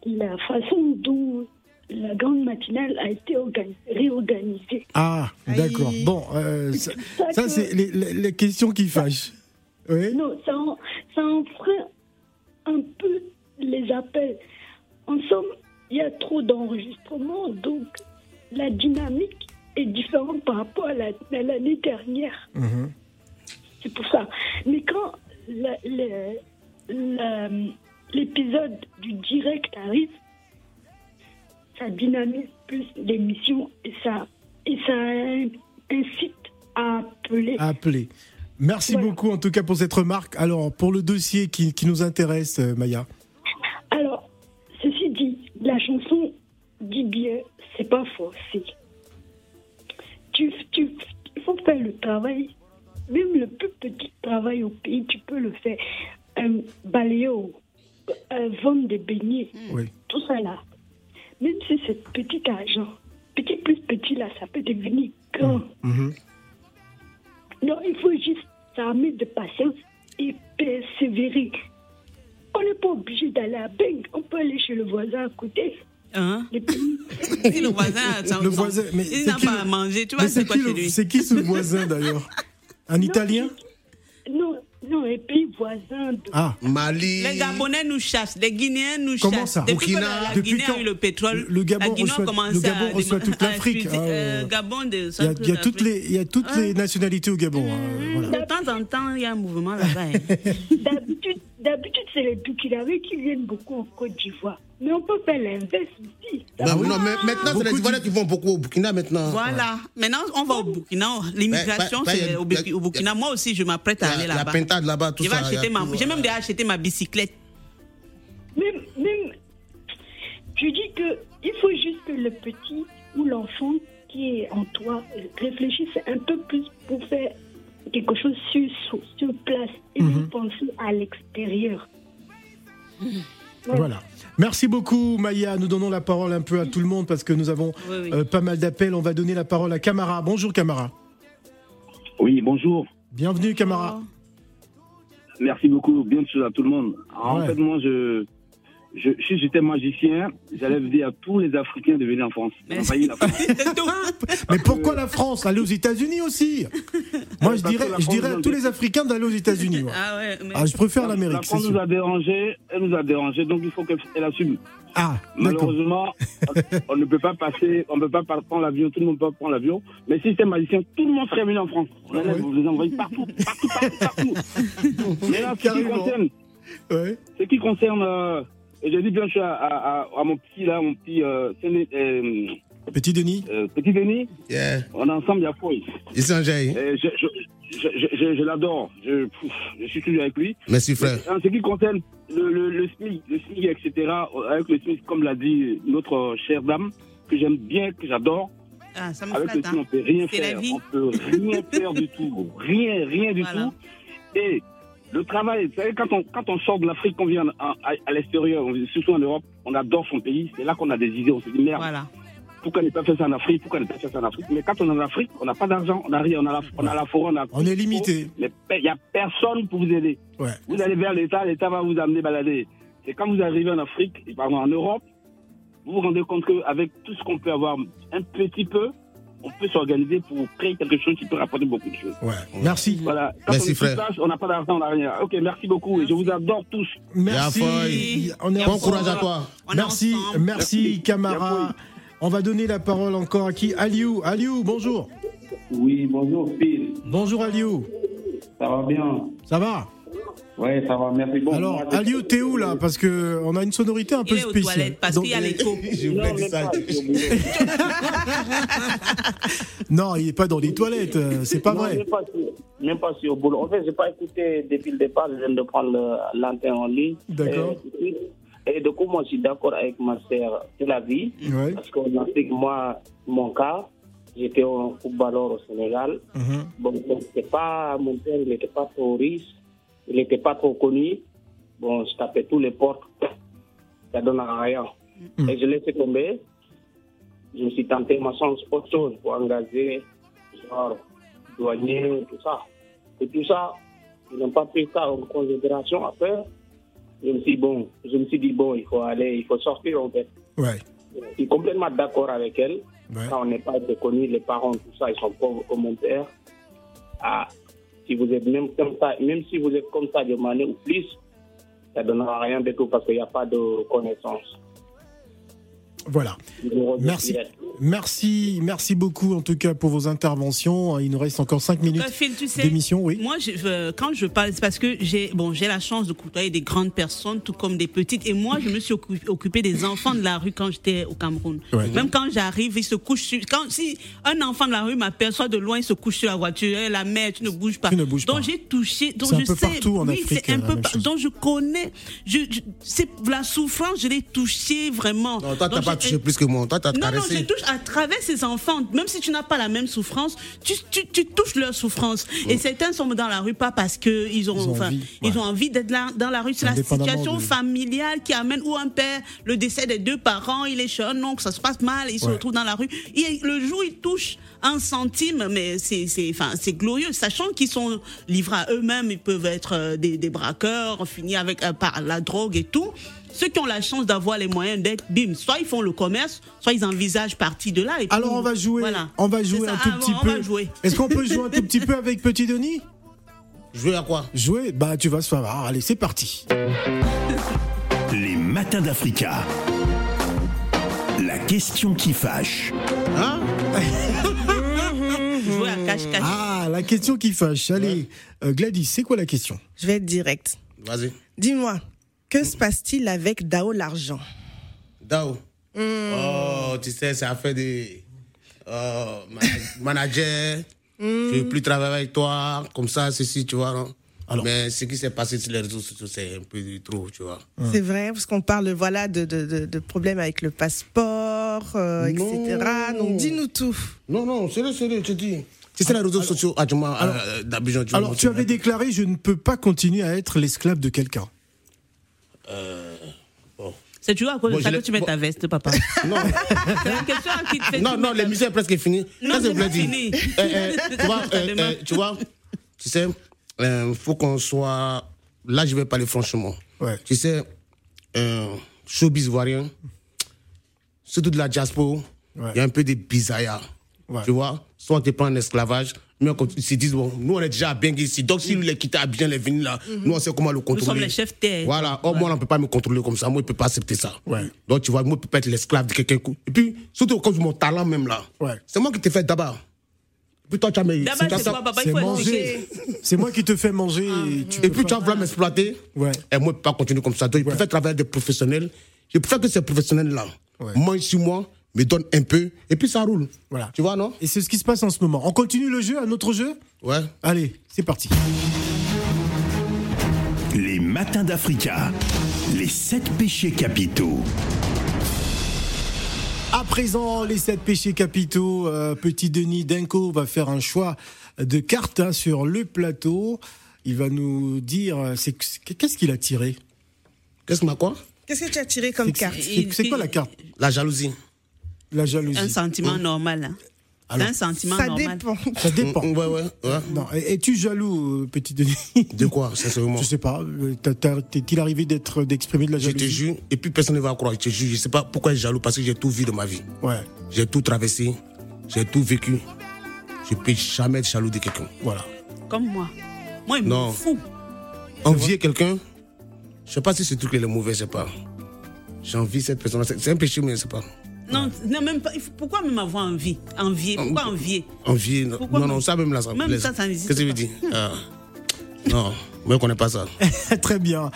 Speaker 11: la façon dont la grande matinale a été organisée, réorganisée.
Speaker 4: Ah, d'accord. Bon, euh, ça,
Speaker 11: Ça
Speaker 4: ça,
Speaker 11: que-
Speaker 4: c'est les, les- les questions qui fâchent. Oui.
Speaker 11: Non, ça, en- ça enfreint un peu les appels. En somme, il y a trop d'enregistrements, donc la dynamique est différente par rapport à l'année dernière. Mhm. C'est pour ça. Mais quand l'épisode du direct arrive, ça dynamise plus l'émission et ça, et ça incite à appeler.
Speaker 4: À appeler. Merci
Speaker 11: Voilà.
Speaker 4: beaucoup en tout cas pour cette remarque. Alors, pour le dossier qui, qui nous intéresse, euh, Maya.
Speaker 11: Alors, ceci dit, la chanson dit bien, c'est pas forcé. Tu, tu, il faut faire le travail, même le plus petit travail au pays, tu peux le faire. Euh, balayer, euh, vendre des beignets,
Speaker 4: Oui.
Speaker 11: tout ça là. Même si c'est petit argent, petit plus petit là, ça peut devenir grand.
Speaker 4: Mhm.
Speaker 11: Non, il faut juste s'armer de patience et persévérer. On n'est pas obligé d'aller à Beng, on peut aller chez le voisin à côté.
Speaker 6: Hein? Si le voisin, a-
Speaker 4: Le voisin, mais
Speaker 6: il
Speaker 4: c'est
Speaker 6: n'a
Speaker 4: qui
Speaker 6: pas à manger, tu vois, c'est
Speaker 4: c'est
Speaker 6: quoi
Speaker 4: qui,
Speaker 6: chez
Speaker 4: le-
Speaker 6: lui?
Speaker 4: c'est qui ce voisin d'ailleurs? Un Italien?
Speaker 11: Non, pays voisins. De...
Speaker 4: Ah,
Speaker 5: Mali.
Speaker 6: Les Gabonais nous chassent, les Guinéens nous
Speaker 4: Comment
Speaker 6: chassent.
Speaker 4: ça
Speaker 6: Depuis
Speaker 5: Burkina.
Speaker 6: que la, la
Speaker 4: Depuis
Speaker 6: Guinée
Speaker 4: quand
Speaker 6: a eu le pétrole,
Speaker 4: Le Gabon
Speaker 6: la Guinée
Speaker 4: reçoit-
Speaker 6: a commencé
Speaker 4: le Gabon
Speaker 6: à,
Speaker 4: reçoit toute l'Afrique,
Speaker 6: euh,
Speaker 4: euh,
Speaker 6: Gabon de
Speaker 4: il y a,
Speaker 6: centre
Speaker 4: il y a toutes les, il y a toutes
Speaker 6: Ah.
Speaker 4: les nationalités au Gabon. hein, voilà.
Speaker 6: De temps en temps, il y a un mouvement là-bas. hein.
Speaker 11: D'habitude, d'habitude, c'est les Burkinabés qui viennent beaucoup en Côte d'Ivoire. Mais on peut faire l'inverse aussi.
Speaker 5: Non, non, mais maintenant, c'est les Ivoiriens qui vont beaucoup au Burkina maintenant.
Speaker 6: Voilà. Maintenant, on va au Burkina. L'immigration, c'est au, Burkina. Moi aussi, je m'apprête à aller là-bas.
Speaker 5: pintade là-bas, tout
Speaker 6: Je vais
Speaker 5: ça,
Speaker 6: acheter ma- J'ai même déjà acheté ma bicyclette.
Speaker 11: Même, même, je dis que il faut juste que le petit ou l'enfant qui est en toi réfléchisse un peu plus pour faire quelque chose sur, sur, sur place et
Speaker 4: Mhm.
Speaker 11: non penser à l'extérieur.
Speaker 4: Voilà. Merci beaucoup, Maya. Nous donnons la parole un peu à tout le monde parce que nous avons
Speaker 6: Oui, oui.
Speaker 4: euh, pas mal d'appels. On va donner la parole à Camara. Bonjour, Camara.
Speaker 12: Oui, bonjour.
Speaker 4: Bienvenue, Camara.
Speaker 12: Merci beaucoup. Bien sûr à tout le monde.
Speaker 4: Ouais.
Speaker 12: En fait, moi, je, je, si j'étais magicien, j'allais dire à tous les Africains de venir en France. La.
Speaker 4: Mais pourquoi la France Allez aux États-Unis aussi. Moi, je dirais,
Speaker 12: la
Speaker 4: je dirais à tous les Africains d'aller aux États-Unis. ouais.
Speaker 6: Ah ouais, mais-
Speaker 4: Ah, je préfère
Speaker 12: La
Speaker 4: l'Amérique, c'est
Speaker 12: France nous a dérangé, elle nous a dérangé, donc il faut qu'elle assume.
Speaker 4: Ah.
Speaker 12: Malheureusement, on ne peut pas passer, on ne peut pas prendre l'avion, tout le monde peut pas prendre l'avion. Mais si c'était magicien, tout le monde serait venu en France. On allait vous les envoyer partout, partout, partout, partout. Mais là, ce qui concerne,
Speaker 4: Ouais.
Speaker 12: ce qui concerne, euh, et je dis bien sûr à, à, à- à mon petit là, mon petit, euh, euh,
Speaker 4: Petit Denis.
Speaker 12: euh, petit Denis,
Speaker 5: Yeah.
Speaker 12: on est ensemble, il y a Foy.
Speaker 5: Il s'en gêne.
Speaker 12: Et je, je, je, je, je- je l'adore. Je, suis toujours avec lui.
Speaker 5: Merci, frère.
Speaker 12: En ce qui concerne le, le, le SMIC, le SMIC, etc., avec le SMIC, comme l'a dit notre chère dame, que j'aime bien, que j'adore,
Speaker 6: Ah, ça me
Speaker 12: avec le. SMIC, on
Speaker 6: hein.
Speaker 12: peut rien faire. On peut rien faire du tout. Rien, rien du
Speaker 6: Voilà.
Speaker 12: tout. Et le travail, vous savez, quand on, quand on sort de l'Afrique, qu'on vient à, à, à l'extérieur, on- surtout en Europe, on adore son pays. C'est là qu'on a des idées. On se dit, merde,
Speaker 6: Voilà.
Speaker 12: pourquoi ne pas faire ça en Afrique Pourquoi ne pas faire ça en Afrique? Mais quand on est en Afrique, on n'a pas d'argent, on n'a rien, on a la, on a la forêt, on a
Speaker 4: On est limité.
Speaker 12: mais il n'y a personne pour vous aider.
Speaker 4: Ouais.
Speaker 12: Vous allez vers l'État, l'État va vous amener balader. C'est quand vous arrivez en Afrique, et pardon, en Europe, vous vous rendez compte qu'avec tout ce qu'on peut avoir un petit peu, on peut s'organiser pour créer quelque chose qui peut rapporter beaucoup de choses.
Speaker 4: Ouais. Merci.
Speaker 12: Voilà. Quand
Speaker 5: Merci,
Speaker 12: on
Speaker 5: frère.
Speaker 12: on n'a pas d'argent, on n'a rien. Ok, merci beaucoup et je vous adore tous.
Speaker 4: Merci. On est
Speaker 5: Bon courage à toi.
Speaker 4: Merci, merci, Camara. On va donner la parole encore à qui? Aliou. Aliou, bonjour.
Speaker 13: Oui, bonjour Phil.
Speaker 4: Bonjour Aliou.
Speaker 13: Ça va bien?
Speaker 4: Ça va?
Speaker 13: Oui, ça va, merci. Bon,
Speaker 4: Alors, Aliou, t'es où là? Parce que on a une sonorité un peu
Speaker 6: Il est aux
Speaker 4: spéciale.
Speaker 6: toilettes parce qu'il y a l'écho.
Speaker 5: J'ai
Speaker 13: Non,
Speaker 4: il est pas dans les toilettes. euh, C'est pas
Speaker 13: Non,
Speaker 4: vrai.
Speaker 13: Même pas, sur, même pas sur boulot. En fait, j'ai pas écouté depuis le départ. Je viens de prendre le- l'antenne en ligne.
Speaker 4: D'accord.
Speaker 13: Et, et du coup, moi, je suis d'accord avec ma sœur. C'est la vie.
Speaker 4: Ouais.
Speaker 13: Parce qu'en Afrique, moi, mon cas, j'étais un footballeur au Sénégal.
Speaker 4: Mhm.
Speaker 13: Bon, c'est pas, mon père, il n'était pas trop riche. Il n'était pas trop connu. Bon, je tapais tous les portes. Ça donne à rien.
Speaker 4: Mm.
Speaker 13: Et je laissé tomber. Je me suis tenté ma chance autre chose pour engager, genre, douanier, tout ça. Et tout ça, ils n'ont pas pris ça en considération. Après, je me suis dit, bon, je me suis dit, bon, il faut aller, il faut sortir, en fait.
Speaker 4: Ouais.
Speaker 13: Je suis complètement d'accord avec elle.
Speaker 4: Ouais.
Speaker 13: Quand on n'est pas été connu, les parents, tout ça, ils sont pauvres comme mon père. Ah, si vous êtes même comme ça, même si vous êtes comme ça de manière ou plus, ça ne donnera rien du tout parce qu'il n'y a pas de connaissance.
Speaker 4: Voilà. Merci. Merci, merci beaucoup en tout cas pour vos interventions. Il nous reste encore 5 minutes
Speaker 6: tu sais,
Speaker 4: d'émission. Oui.
Speaker 6: Moi, je- euh, quand je parle, c'est parce que j'ai bon, j'ai la chance de côtoyer des grandes personnes, tout comme des petites. Et moi, je me suis occu- occupée des enfants de la rue quand j'étais au Cameroun.
Speaker 4: Ouais.
Speaker 6: Même quand j'arrive, ils se couchent. Sur, quand si un enfant de la rue m'aperçoit de loin, il se couche sur la voiture. Eh, La mère, tu ne bouges pas.
Speaker 4: Tu ne bouges
Speaker 6: donc
Speaker 4: pas.
Speaker 6: j'ai touché. Donc
Speaker 4: C'est un
Speaker 6: je
Speaker 4: peu
Speaker 6: sais.
Speaker 4: partout en
Speaker 6: oui,
Speaker 4: Afrique,
Speaker 6: c'est un
Speaker 4: la
Speaker 6: peu.
Speaker 4: même
Speaker 6: par-
Speaker 4: chose.
Speaker 6: Donc je connais. Je, je- c'est la souffrance. Je l'ai touché vraiment.
Speaker 5: Non, toi, t'as
Speaker 6: Donc,
Speaker 5: pas touché plus que moi. Toi, t'as
Speaker 6: non, non,
Speaker 5: caressé.
Speaker 6: je touche à travers ces enfants. Même si tu n'as pas la même souffrance, tu, tu, tu touches leur souffrance. Et certains sont dans la rue pas parce qu'ils ont,
Speaker 4: Ils ont
Speaker 6: enfin,
Speaker 4: envie,
Speaker 6: ils
Speaker 4: ouais.
Speaker 6: ont envie d'être dans la rue. C'est la situation
Speaker 4: de-
Speaker 6: familiale qui amène ou un père, le décès des deux parents, il est chez un oncle, ça se passe mal, il se retrouve dans la rue. Et le jour où il touche un centime, mais c'est, enfin, glorieux, sachant qu'ils sont livrés à eux-mêmes, ils peuvent être euh, des, des braqueurs, finir avec euh, par la drogue et tout. Ceux qui ont la chance d'avoir les moyens d'être, bim, soit ils font le commerce, soit ils envisagent partie de là. Et
Speaker 4: Alors
Speaker 6: puis,
Speaker 4: on va jouer,
Speaker 6: Voilà.
Speaker 4: on va jouer un tout
Speaker 6: Ah,
Speaker 4: petit
Speaker 6: on
Speaker 4: peu.
Speaker 6: va jouer.
Speaker 4: Est-ce qu'on peut jouer un tout petit peu avec Petit Denis?
Speaker 5: Jouer à quoi?
Speaker 4: Jouer? Bah tu vas se faire. Allez, c'est parti.
Speaker 1: Les matins d'Africa. La question qui fâche.
Speaker 5: Hein?
Speaker 6: Jouer à cache-cache.
Speaker 4: Ah, la question qui fâche. Allez, euh, Gladys, c'est quoi la question?
Speaker 7: Je vais être direct.
Speaker 5: Vas-y.
Speaker 7: Dis-moi, que se passe-t-il avec Dao l'argent?
Speaker 5: Dao? Oh, tu sais, c'est affaire des euh, ma- managers. Je veux plus travailler avec toi, comme ça, ceci, tu vois. non? Mais ce qui s'est passé sur les réseaux sociaux, c'est un peu trop, tu vois.
Speaker 7: C'est vrai, parce qu'on parle voilà, de, de, de, de problèmes avec le passeport, euh, etc. Donc dis-nous tout.
Speaker 5: Non, non, sérieux, sérieux, je te dis. Tu sais, les réseaux sociaux, ah, du moins, euh, d'Abidjan, tu vois,
Speaker 4: Alors, tu avais déclaré je ne peux pas continuer à être l'esclave de quelqu'un.
Speaker 5: Euh, bon.
Speaker 6: C'est toujours à cause
Speaker 5: Bon,
Speaker 6: de ça que tu mets
Speaker 5: bon.
Speaker 6: ta veste, papa.
Speaker 5: Non.
Speaker 6: C'est la question qui te fait.
Speaker 5: Non, non, l'émission est presque finie.
Speaker 6: Non, c'est pas fini.
Speaker 5: Eh, eh, tu, vois, eh,
Speaker 6: démarre.
Speaker 5: eh, tu vois, tu sais, il faut qu'on soit. Là, je vais parler franchement. Tu sais, euh, showbiz ivoirien, surtout de la diaspora, il y a un peu de bizarre. Tu vois, soit on te prend en esclavage, mais quand ils se disent, bon, nous on est déjà à Bengui ici, donc si lui les quitte à bien les venir là, nous on sait comment le contrôler.
Speaker 6: Mhm. sommes les chefs terre.
Speaker 5: Voilà, oh, moi on ne peut pas me contrôler comme ça, moi je ne peux pas accepter ça. Donc tu vois, moi je peux pas être l'esclave de quelqu'un. Et puis, surtout de mon talent même là, c'est moi qui t'ai fait d'abord. Et puis toi tu as mes.
Speaker 6: D'abord, c'est
Speaker 4: moi qui te fais manger.
Speaker 6: Ah.
Speaker 4: et tu
Speaker 5: Et puis
Speaker 4: pas-
Speaker 5: tu vas vouloir m'exploiter. Et moi, je ne peux pas continuer comme ça. Donc, je préfère travailler avec des professionnels. Je préfère que ces professionnels-là mangent sur moi, me donnent un peu, et puis ça roule.
Speaker 4: Voilà.
Speaker 5: Tu vois, non?
Speaker 4: Et c'est ce qui se passe en ce moment. On continue le jeu, un autre jeu?
Speaker 5: Ouais.
Speaker 4: Allez, c'est parti.
Speaker 1: Les matins d'Africa. Les sept péchés capitaux.
Speaker 4: À présent, les sept péchés capitaux. euh, Petit Denis Denko va faire un choix de cartes hein, sur le plateau. Il va nous dire euh, c'est qu'est-ce qu'il a tiré?
Speaker 5: Qu'est-ce que m'a quoi?
Speaker 7: Qu'est-ce que tu as tiré comme carte?
Speaker 4: c'est quoi la carte?
Speaker 5: La jalousie.
Speaker 4: La jalousie.
Speaker 6: Un sentiment normal. hein. C'est un sentiment
Speaker 7: Ça
Speaker 6: normal.
Speaker 7: dépend.
Speaker 4: Ça dépend.
Speaker 5: Ouais, ouais, ouais.
Speaker 4: Non, es- es-tu jaloux, euh, petit Denis?
Speaker 5: De quoi, sincèrement?
Speaker 4: Je sais pas. euh, T'est-il arrivé d'être d'exprimer de la
Speaker 5: Je
Speaker 4: jalousie?
Speaker 5: te jure, et puis personne ne va croire, je te jure. Je sais pas pourquoi je suis jaloux, parce que j'ai tout vu de ma vie.
Speaker 4: Ouais.
Speaker 5: J'ai tout traversé, j'ai tout vécu. Je peux jamais être jaloux de quelqu'un.
Speaker 4: Voilà.
Speaker 6: Comme moi. Moi, il me fout.
Speaker 5: Envier quelqu'un, je sais pas si ce truc est mauvais, je sais pas. J'envie cette personne, c'est c'est un péché, mais je sais pas.
Speaker 6: Non, non, même pas. Pourquoi même avoir envie? Envier? Pourquoi envier?
Speaker 5: Envier, non,
Speaker 6: Pourquoi
Speaker 5: non,
Speaker 6: même-
Speaker 5: non, ça même là, ça me
Speaker 6: Même ça, ça n'existe
Speaker 5: Qu'est-ce que tu veux dire? Ah. Non, moi je connais pas ça.
Speaker 4: Très bien.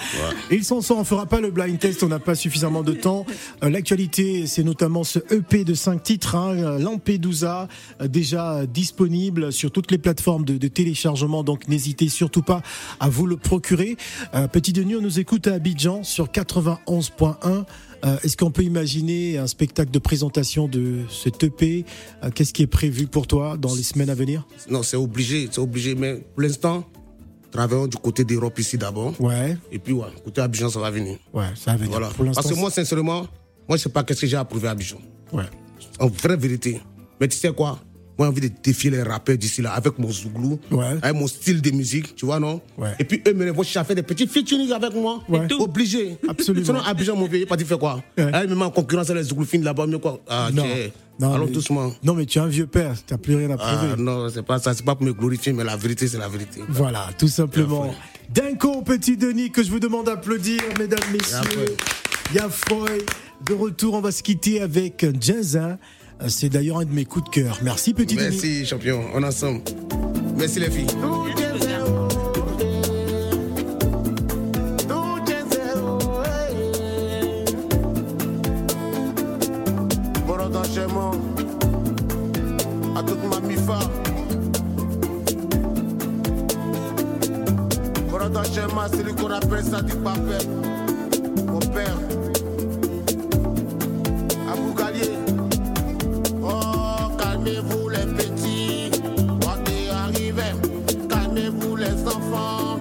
Speaker 4: Ils sont sans, on fera pas le blind test, on n'a pas suffisamment de temps. Euh, L'actualité, c'est notamment ce EP de 5 titres, hein, Lampedusa, euh, déjà disponible sur toutes les plateformes de, de téléchargement, donc n'hésitez surtout pas à vous le procurer. Euh, Petit Denis, on nous écoute à Abidjan sur 91.1. Euh, Est-ce qu'on peut imaginer un spectacle de présentation de cet EP Euh, Qu'est-ce qui est prévu pour toi dans les semaines à venir?
Speaker 5: Non, c'est obligé, c'est obligé, mais pour l'instant, travaillons du côté d'Europe ici d'abord.
Speaker 4: Ouais.
Speaker 5: Et puis, ouais, côté Abidjan, ça va venir.
Speaker 4: Ouais, ça va venir.
Speaker 5: Voilà.
Speaker 4: Pour
Speaker 5: Parce que moi, sincèrement, moi, je sais pas qu'est-ce que j'ai à prouver à Abidjan.
Speaker 4: Ouais.
Speaker 5: En vraie vérité. Mais tu sais quoi? Moi, j'ai envie de défier les rappeurs d'ici là avec mon zouglou, avec mon style de musique, tu vois, non?
Speaker 4: Ouais.
Speaker 5: Et puis eux, me vont chercher à faire des petits featuring avec moi.
Speaker 4: Ouais.
Speaker 5: Obligé.
Speaker 4: Absolument.
Speaker 5: Sinon, Abidjan, mon vieux, pas tu fais quoi? Ah, Même en concurrence avec les zougloufines là-bas, mais quoi? Ah,
Speaker 4: Non.
Speaker 5: Allons
Speaker 4: mais-
Speaker 5: doucement.
Speaker 4: Non, mais tu es un vieux père, tu n'as plus rien à prouver.
Speaker 5: Ah, non, c'est pas ça, c'est pas pour me glorifier, mais la vérité, c'est la vérité.
Speaker 4: Voilà, tout simplement. D'un coup, petit Denis, que je vous demande d'applaudir, mesdames, messieurs. Yafoy, De retour, on va se quitter avec Jazza. C'est d'ailleurs un de mes coups de cœur. Merci, petit Denis.
Speaker 5: Merci, champion. On est ensemble. Merci, les filles.
Speaker 1: À toute ma mifa. Bon enchaînement, c'est lui qu'on appelle ça du papel. Mon père. Abou Galier. Calmez-vous les petits. Quand t'es arrivé, calmez-vous les enfants.